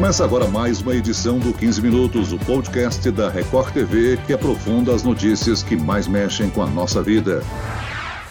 Começa agora mais uma edição do 15 Minutos, o podcast da Record TV que aprofunda as notícias que mais mexem com a nossa vida.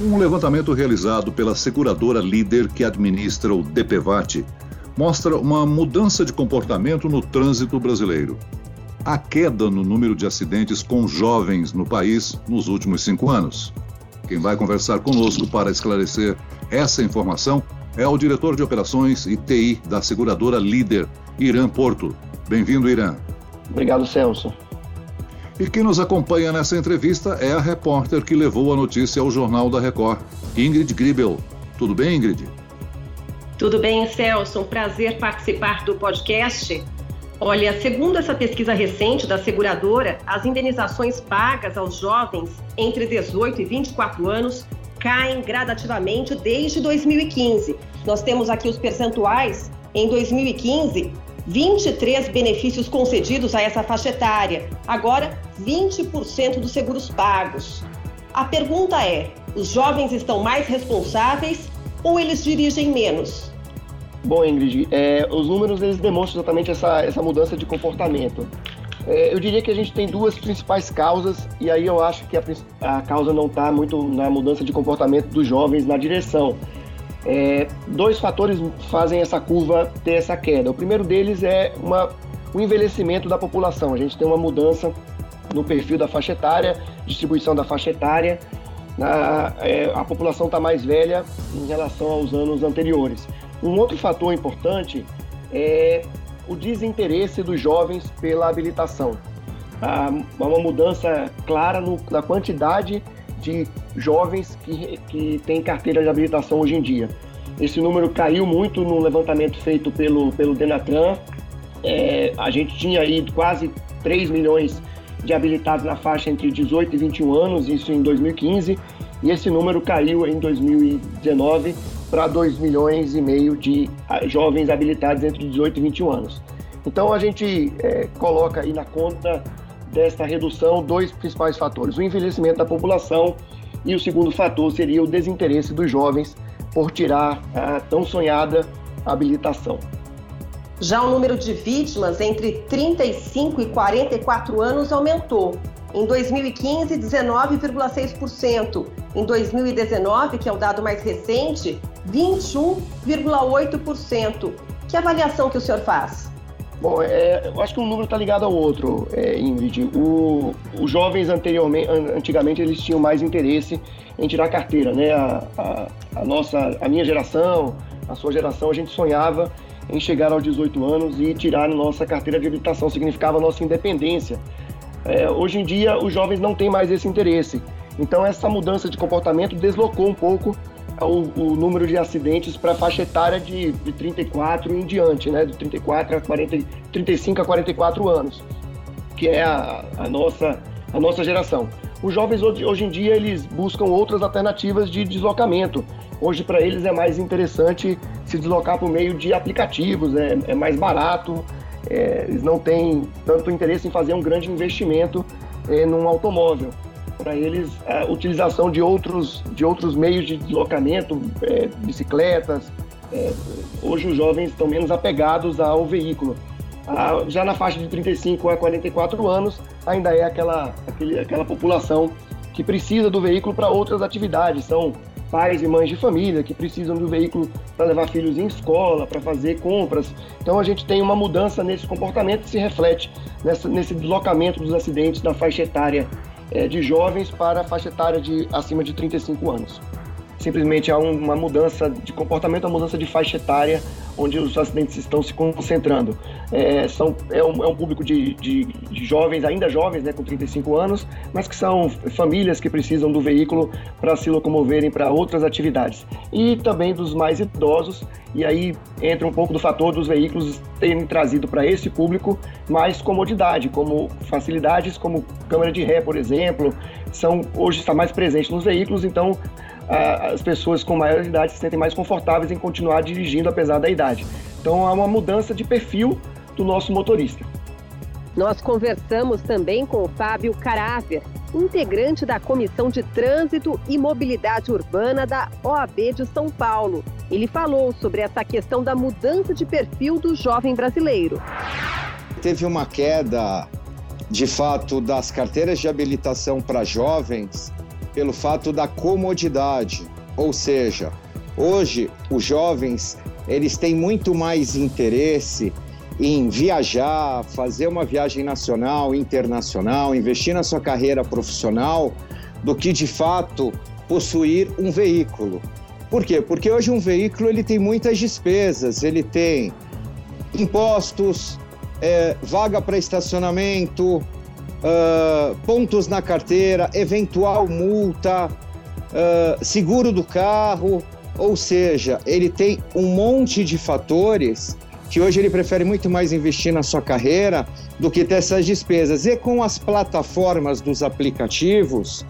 Um levantamento realizado pela seguradora líder que administra o DPVAT mostra uma mudança de comportamento no trânsito brasileiro. A queda no número de acidentes com jovens no país nos últimos cinco anos. Quem vai conversar conosco para esclarecer essa informação é o diretor de operações e TI da seguradora Líder, Irã Porto. Bem-vindo, Irã. Obrigado, Celso. E quem nos acompanha nessa entrevista é a repórter que levou a notícia ao Jornal da Record, Ingrid Gribel. Tudo bem, Ingrid? Tudo bem, Celso. Um prazer participar do podcast. Olha, segundo essa pesquisa recente da seguradora, as indenizações pagas aos jovens entre 18 e 24 anos caem gradativamente desde 2015. Nós temos aqui os percentuais. Em 2015, 23 benefícios concedidos a essa faixa etária. Agora, 20% dos seguros pagos. A pergunta é: os jovens estão mais responsáveis ou eles dirigem menos? Bom, Ingrid, é, os números eles demonstram exatamente essa, essa mudança de comportamento. É, eu diria que a gente tem duas principais causas, e aí eu acho que a, a causa não está muito na mudança de comportamento dos jovens na direção. É, dois fatores fazem essa curva ter essa queda. O primeiro deles é uma, o envelhecimento da população. A gente tem uma mudança no perfil da faixa etária, distribuição da faixa etária. Na, é, a população está mais velha em relação aos anos anteriores. Um outro fator importante é o desinteresse dos jovens pela habilitação. Há uma mudança clara no, na quantidade de jovens que, que têm carteira de habilitação hoje em dia. Esse número caiu muito no levantamento feito pelo, pelo Denatran. É, a gente tinha aí quase 3 milhões de habilitados na faixa entre 18 e 21 anos, isso em 2015, e esse número caiu em 2019 para 2 milhões e meio de ah, jovens habilitados entre 18 e 21 anos. Então a gente é, coloca aí na conta desta redução dois principais fatores: o envelhecimento da população e o segundo fator seria o desinteresse dos jovens por tirar a tão sonhada habilitação. Já o número de vítimas entre 35 e 44 anos aumentou, em 2015, 19,6%. Em 2019, que é o dado mais recente, 21,8%. Que avaliação que o senhor faz? Bom, é, eu acho que um número está ligado ao outro, é, Ingrid. O, os jovens anteriormente, antigamente, eles tinham mais interesse em tirar carteira, né? A, a, a, nossa, a minha geração, a sua geração, a gente sonhava em chegar aos 18 anos e tirar nossa carteira de habilitação, significava nossa independência. É, hoje em dia, os jovens não têm mais esse interesse. Então, essa mudança de comportamento deslocou um pouco o, o número de acidentes para a faixa etária de, de 34 em diante, né? De 34 a 40, 35 a 44 anos, que é a, a nossa, a nossa geração. Os jovens hoje, hoje em dia eles buscam outras alternativas de deslocamento. Hoje para eles é mais interessante se deslocar por meio de aplicativos, é, é mais barato, é, eles não têm tanto interesse em fazer um grande investimento é, num automóvel para eles a utilização de outros, de outros meios de deslocamento, é, bicicletas. É, hoje os jovens estão menos apegados ao veículo. Já na faixa de 35 a 44 anos, ainda é aquela, aquele, aquela população que precisa do veículo para outras atividades. São pais e mães de família que precisam do veículo para levar filhos em escola, para fazer compras. Então a gente tem uma mudança nesse comportamento que se reflete nessa, nesse deslocamento dos acidentes da faixa etária é, de jovens para a faixa etária de acima de 35 anos. Simplesmente há uma mudança de comportamento, uma mudança de faixa etária onde os acidentes estão se concentrando. É, são, é, um, é um público de, de, de, jovens, ainda jovens, né, com 35 anos, mas que são famílias que precisam do veículo para se locomoverem para outras atividades. E também dos mais idosos, e aí entra um pouco do fator dos veículos terem trazido para esse público mais comodidade, como facilidades como câmera de ré, por exemplo, são hoje está mais presente nos veículos, então as pessoas com maior idade se sentem mais confortáveis em continuar dirigindo apesar da idade. Então há uma mudança de perfil do nosso motorista. Nós conversamos também com o Fábio Caráver, integrante da Comissão de Trânsito e Mobilidade Urbana da OAB de São Paulo. Ele falou sobre essa questão da mudança de perfil do jovem brasileiro. Teve uma queda, de fato, das carteiras de habilitação para jovens pelo fato da comodidade, ou seja, hoje os jovens eles têm muito mais interesse em viajar, fazer uma viagem nacional, internacional, investir na sua carreira profissional, do que de fato possuir um veículo. Por quê? Porque hoje um veículo ele tem muitas despesas, ele tem impostos, é, vaga para estacionamento, uh, pontos na carteira, eventual multa, uh, seguro do carro, ou seja, ele tem um monte de fatores que hoje ele prefere muito mais investir na sua carreira do que ter essas despesas. E com as plataformas dos aplicativos,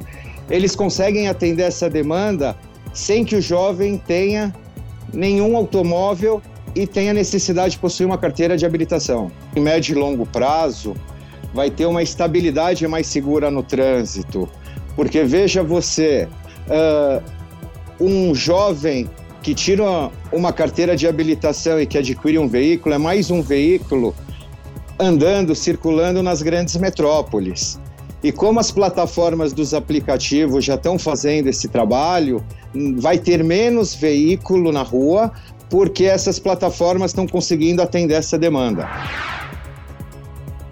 eles conseguem atender essa demanda sem que o jovem tenha nenhum automóvel e tenha necessidade de possuir uma carteira de habilitação. Em médio e longo prazo, vai ter uma estabilidade mais segura no trânsito. Porque veja você, uh, um jovem que tira uma carteira de habilitação e que adquire um veículo é mais um veículo andando, circulando nas grandes metrópoles. E como as plataformas dos aplicativos já estão fazendo esse trabalho, vai ter menos veículo na rua, porque essas plataformas estão conseguindo atender essa demanda.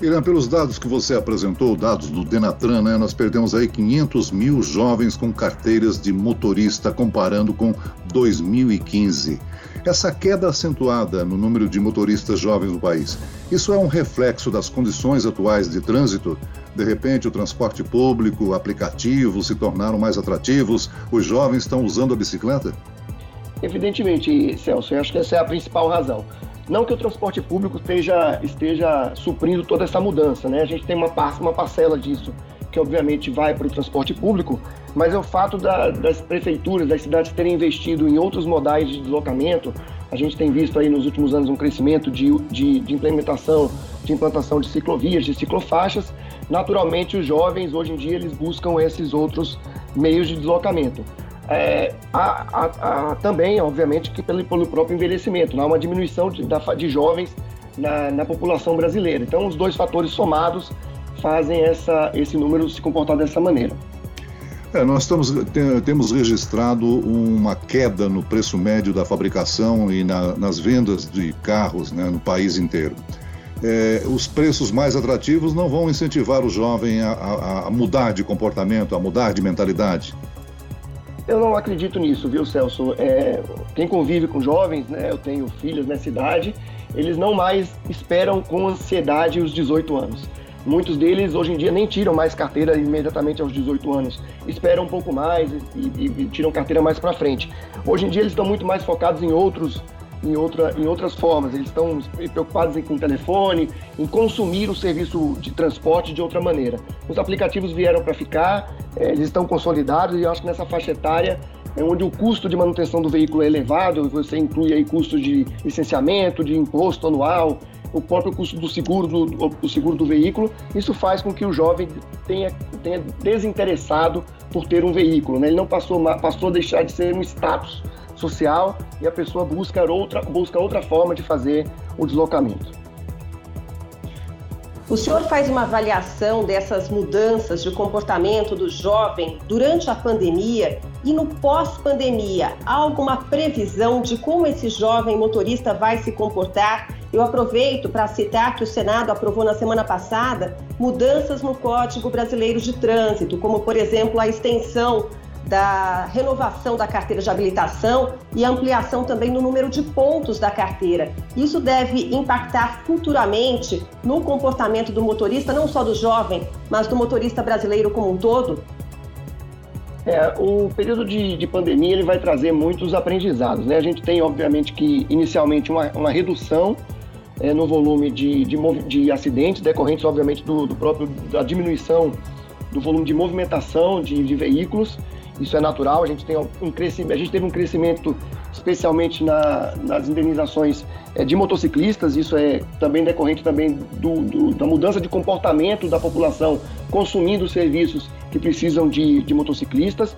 Irã, pelos dados que você apresentou, dados do Denatran, né, nós perdemos aí 500 mil jovens com carteiras de motorista, comparando com 2015. Essa queda acentuada no número de motoristas jovens no país, isso é um reflexo das condições atuais de trânsito? De repente, o transporte público, aplicativos se tornaram mais atrativos, os jovens estão usando a bicicleta? Evidentemente, Celso, eu acho que essa é a principal razão. Não que o transporte público esteja, esteja suprindo toda essa mudança, né? A gente tem uma, uma parcela disso que obviamente vai para o transporte público, mas é o fato da, das prefeituras, das cidades terem investido em outros modais de deslocamento. A gente tem visto aí nos últimos anos um crescimento de, de, de implementação, de implantação de ciclovias, de ciclofaixas. Naturalmente, os jovens hoje em dia eles buscam esses outros meios de deslocamento. É, há, também, obviamente, que pelo, pelo próprio envelhecimento, há uma diminuição de, de jovens na, na, população brasileira. Então, os dois fatores somados fazem essa, esse número se comportar dessa maneira. É, nós estamos, temos registrado uma queda no preço médio da fabricação e na, nas vendas de carros né, no país inteiro. É, os preços mais atrativos não vão incentivar o jovem a, a, a mudar de comportamento, a mudar de mentalidade. Eu não acredito nisso, viu, Celso? É, quem convive com jovens, né, eu tenho filhos nessa idade, eles não mais esperam com ansiedade os 18 anos. Muitos deles hoje em dia nem tiram mais carteira imediatamente aos 18 anos, esperam um pouco mais e, e, e tiram carteira mais para frente. Hoje em dia eles estão muito mais focados em outros em, outra, em outras formas. Eles estão preocupados em, com o telefone, em consumir o serviço de transporte de outra maneira. Os aplicativos vieram para ficar, é, eles estão consolidados e eu acho que nessa faixa etária é onde o custo de manutenção do veículo é elevado, você inclui aí custos de licenciamento, de imposto anual, o próprio custo do seguro do, do, seguro do veículo, isso faz com que o jovem tenha, tenha desinteressado por ter um veículo. Né? Ele não passou, passou a deixar de ser um status social e a pessoa busca outra, busca outra forma de fazer o deslocamento. O senhor faz uma avaliação dessas mudanças de comportamento do jovem durante a pandemia e no pós-pandemia? Há alguma previsão de como esse jovem motorista vai se comportar? Eu aproveito para citar que o Senado aprovou na semana passada mudanças no Código Brasileiro de Trânsito, como, por exemplo, a extensão da renovação da carteira de habilitação e ampliação também no número de pontos da carteira. Isso deve impactar futuramente no comportamento do motorista, não só do jovem, mas do motorista brasileiro como um todo? É, o período de, de, pandemia ele vai trazer muitos aprendizados. Né? A gente tem, obviamente, que inicialmente uma, uma redução é, no volume de, de, de, acidentes decorrentes, obviamente, do, do próprio da diminuição do volume de movimentação de, de veículos isso é natural. A gente tem um crescimento, a gente teve um crescimento especialmente na, nas indenizações é, de motociclistas. Isso é também decorrente também do, do, da mudança de comportamento da população consumindo serviços que precisam de, de motociclistas.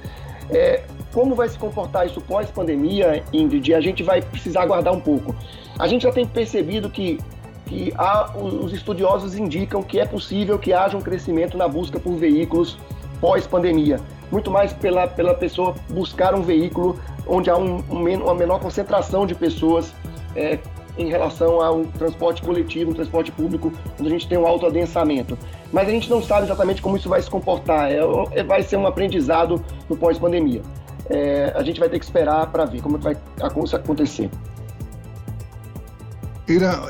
É, como vai se comportar isso pós-pandemia, Ingrid? A gente vai precisar aguardar um pouco. A gente já tem percebido que, que há, os estudiosos indicam que é possível que haja um crescimento na busca por veículos pós-pandemia. Muito mais pela, pela pessoa buscar um veículo onde há um, um, uma menor concentração de pessoas é, em relação a um transporte coletivo, um transporte público, onde a gente tem um alto adensamento. Mas a gente não sabe exatamente como isso vai se comportar. É, é vai ser um aprendizado no pós-pandemia. É, a gente vai ter que esperar para ver como vai acontecer.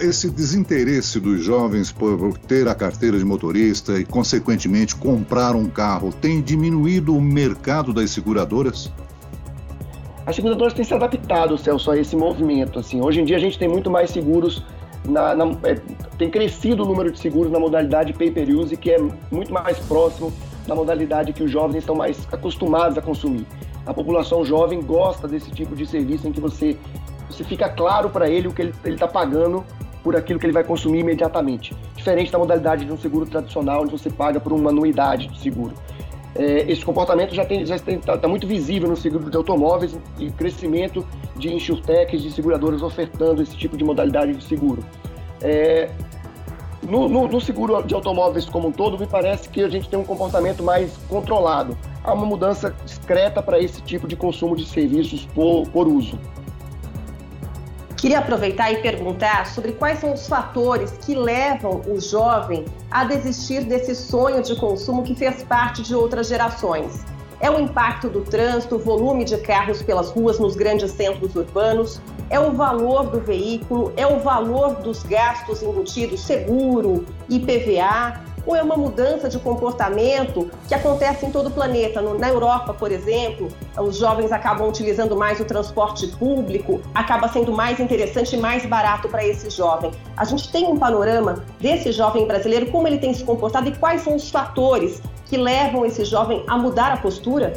Esse desinteresse dos jovens por ter a carteira de motorista e, consequentemente, comprar um carro tem diminuído o mercado das seguradoras? As seguradoras têm se adaptado, Celso, a esse movimento. Assim. Hoje em dia a gente tem muito mais seguros, na, na, é, tem crescido o número de seguros na modalidade pay-per-use, que é muito mais próximo da modalidade que os jovens estão mais acostumados a consumir. A população jovem gosta desse tipo de serviço em que você você fica claro para ele o que ele está pagando por aquilo que ele vai consumir imediatamente. Diferente da modalidade de um seguro tradicional, onde você paga por uma anuidade do seguro. É, esse comportamento já está já tá muito visível no seguro de automóveis e crescimento de insurtechs, de seguradoras ofertando esse tipo de modalidade de seguro. É, no, no, no, seguro de automóveis como um todo, me parece que a gente tem um comportamento mais controlado. Há uma mudança discreta para esse tipo de consumo de serviços por, por uso. Queria aproveitar e perguntar sobre quais são os fatores que levam o jovem a desistir desse sonho de consumo que fez parte de outras gerações. É o impacto do trânsito, o volume de carros pelas ruas nos grandes centros urbanos, é o valor do veículo, é o valor dos gastos embutidos, seguro, IPVA, ou é uma mudança de comportamento que acontece em todo o planeta. Na Europa, por exemplo, os jovens acabam utilizando mais o transporte público, acaba sendo mais interessante e mais barato para esse jovem. A gente tem um panorama desse jovem brasileiro, como ele tem se comportado e quais são os fatores que levam esse jovem a mudar a postura?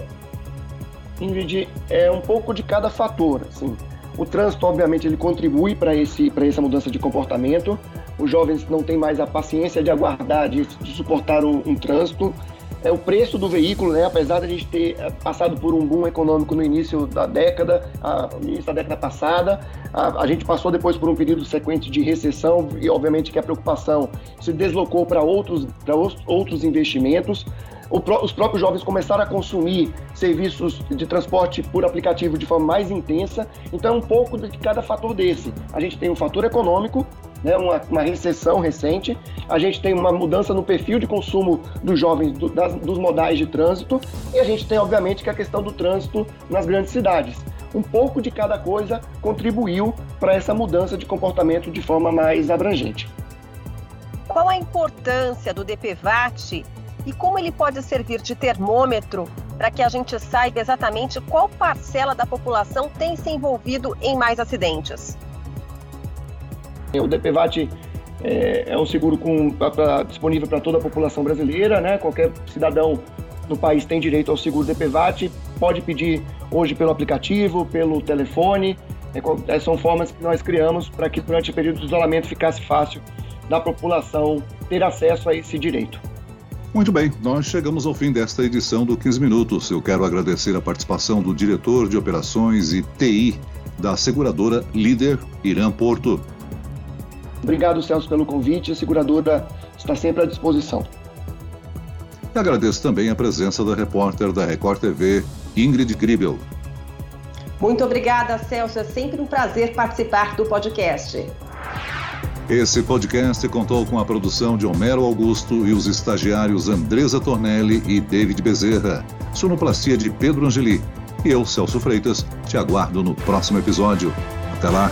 Ingrid, é um pouco de cada fator. Assim. O trânsito, obviamente, ele contribui para essa mudança de comportamento os jovens não têm mais a paciência de aguardar, de, de suportar um, um, trânsito. É o preço do veículo, né? apesar de a gente ter eh, passado por um boom econômico no início da década, no início da década passada, a, a, gente passou depois por um período sequente de recessão e, obviamente, que a preocupação se deslocou para outros, outros investimentos. O, os próprios jovens começaram a consumir serviços de transporte por aplicativo de forma mais intensa. Então, é um pouco de cada fator desse. A gente tem o fator econômico, né, uma, uma, recessão recente, a gente tem uma mudança no perfil de consumo dos jovens do, das, dos modais de trânsito e a gente tem, obviamente, que a questão do trânsito nas grandes cidades. Um pouco de cada coisa contribuiu para essa mudança de comportamento de forma mais abrangente. Qual a importância do DPVAT e como ele pode servir de termômetro para que a gente saiba exatamente qual parcela da população tem se envolvido em mais acidentes? O DPVAT é, é um seguro com, pra, pra, disponível para toda a população brasileira, né? Qualquer cidadão no país tem direito ao seguro DPVAT, pode pedir hoje pelo aplicativo, pelo telefone. É, são formas que nós criamos para que durante o período de isolamento ficasse fácil da população ter acesso a esse direito. Muito bem, nós chegamos ao fim desta edição do 15 Minutos. Eu quero agradecer a participação do diretor de operações e TI da seguradora Líder Irã Porto. Obrigado, Celso, pelo convite. A seguradora está sempre à disposição. E agradeço também a presença da repórter da Record TV, Ingrid Gribel. Muito obrigada, Celso. É sempre um prazer participar do podcast. Esse podcast contou com a produção de Homero Augusto e os estagiários Andresa Tornelli e David Bezerra. Sonoplastia de Pedro Angeli. E eu, Celso Freitas, te aguardo no próximo episódio. Até lá!